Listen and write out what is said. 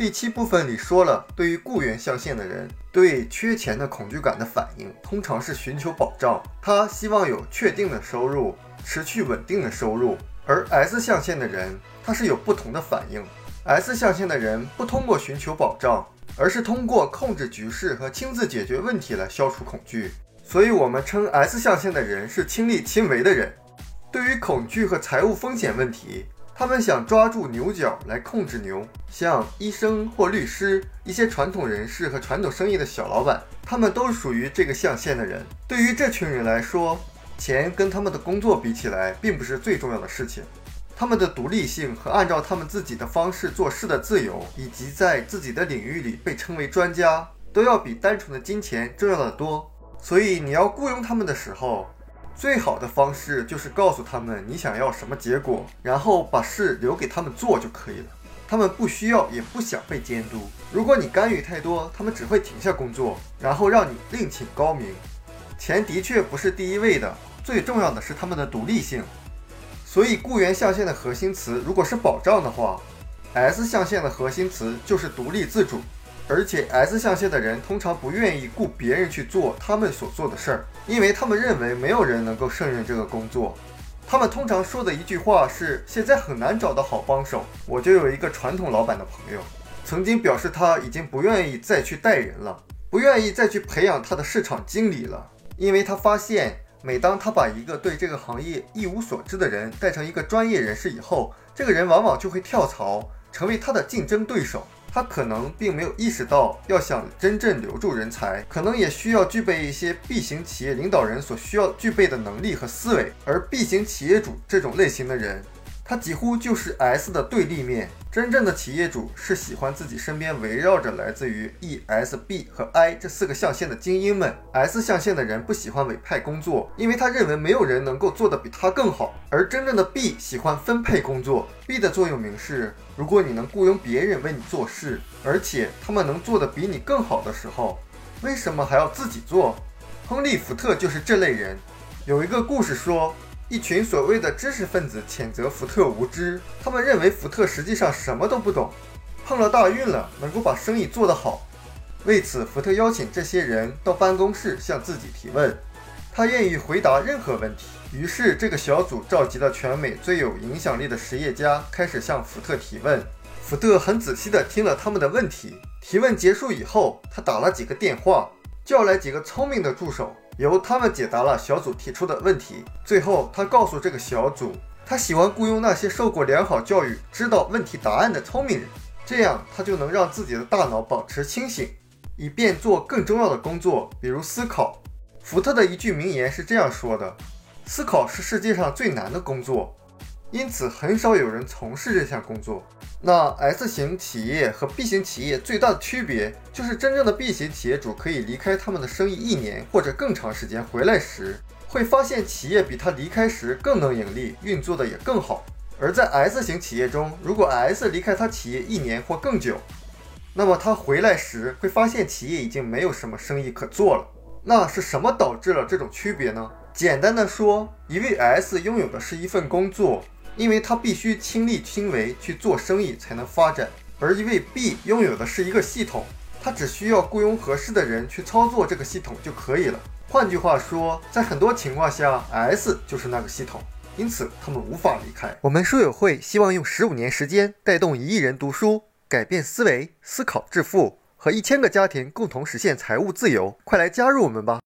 第七部分里说了，对于雇员象限的人，对缺钱的恐惧感的反应，通常是寻求保障，他希望有确定的收入，持续稳定的收入。而 S 象限的人，他是有不同的反应。S 象限的人不通过寻求保障，而是通过控制局势和亲自解决问题来消除恐惧。所以，我们称 S 象限的人是亲力亲为的人。对于恐惧和财务风险问题，他们想抓住牛角来控制牛。像医生或律师、一些传统人士和传统生意的小老板，他们都属于这个象限的人。对于这群人来说，钱跟他们的工作比起来，并不是最重要的事情。他们的独立性和按照他们自己的方式做事的自由，以及在自己的领域里被称为专家，都要比单纯的金钱重要的多。所以你要雇佣他们的时候，最好的方式就是告诉他们你想要什么结果，然后把事留给他们做就可以了。他们不需要也不想被监督。如果你干预太多，他们只会停下工作，然后让你另请高明。钱的确不是第一位的，最重要的是他们的独立性。所以雇员象限的核心词如果是保障的话，S 象限的核心词就是独立自主。而且 S 象限的人通常不愿意雇别人去做他们所做的事儿，因为他们认为没有人能够胜任这个工作。他们通常说的一句话是：“现在很难找到好帮手。”我就有一个传统老板的朋友，曾经表示他已经不愿意再去带人了，不愿意再去培养他的市场经理了，因为他发现，每当他把一个对这个行业一无所知的人带成一个专业人士以后，这个人往往就会跳槽，成为他的竞争对手。他可能并没有意识到，要想真正留住人才，可能也需要具备一些 B 型企业领导人所需要具备的能力和思维。而 B 型企业主这种类型的人，他几乎就是 S 的对立面。真正的企业主是喜欢自己身边围绕着来自于 E、S、B 和 I 这四个象限的精英们。S 象限的人不喜欢委派工作，因为他认为没有人能够做得比他更好。而真正的 B 喜欢分配工作。B 的座右铭是：如果你能雇佣别人为你做事，而且他们能做得比你更好的时候，为什么还要自己做？亨利·福特就是这类人。有一个故事说。一群所谓的知识分子谴责福特无知，他们认为福特实际上什么都不懂，碰了大运了，能够把生意做得好。为此，福特邀请这些人到办公室向自己提问，他愿意回答任何问题。于是，这个小组召集了全美最有影响力的实业家，开始向福特提问。福特很仔细地听了他们的问题。提问结束以后，他打了几个电话，叫来几个聪明的助手。由他们解答了小组提出的问题。最后，他告诉这个小组，他喜欢雇佣那些受过良好教育、知道问题答案的聪明人，这样他就能让自己的大脑保持清醒，以便做更重要的工作，比如思考。福特的一句名言是这样说的：“思考是世界上最难的工作。”因此，很少有人从事这项工作。那 S 型企业和 B 型企业最大的区别，就是真正的 B 型企业主可以离开他们的生意一年或者更长时间，回来时会发现企业比他离开时更能盈利，运作的也更好。而在 S 型企业中，如果 S 离开他企业一年或更久，那么他回来时会发现企业已经没有什么生意可做了。那是什么导致了这种区别呢？简单的说，一位 S 拥有的是一份工作。因为他必须亲力亲为去做生意才能发展，而一位 B 拥有的是一个系统，他只需要雇佣合适的人去操作这个系统就可以了。换句话说，在很多情况下，S 就是那个系统，因此他们无法离开。我们书友会希望用十五年时间带动一亿人读书，改变思维，思考致富，和一千个家庭共同实现财务自由。快来加入我们吧！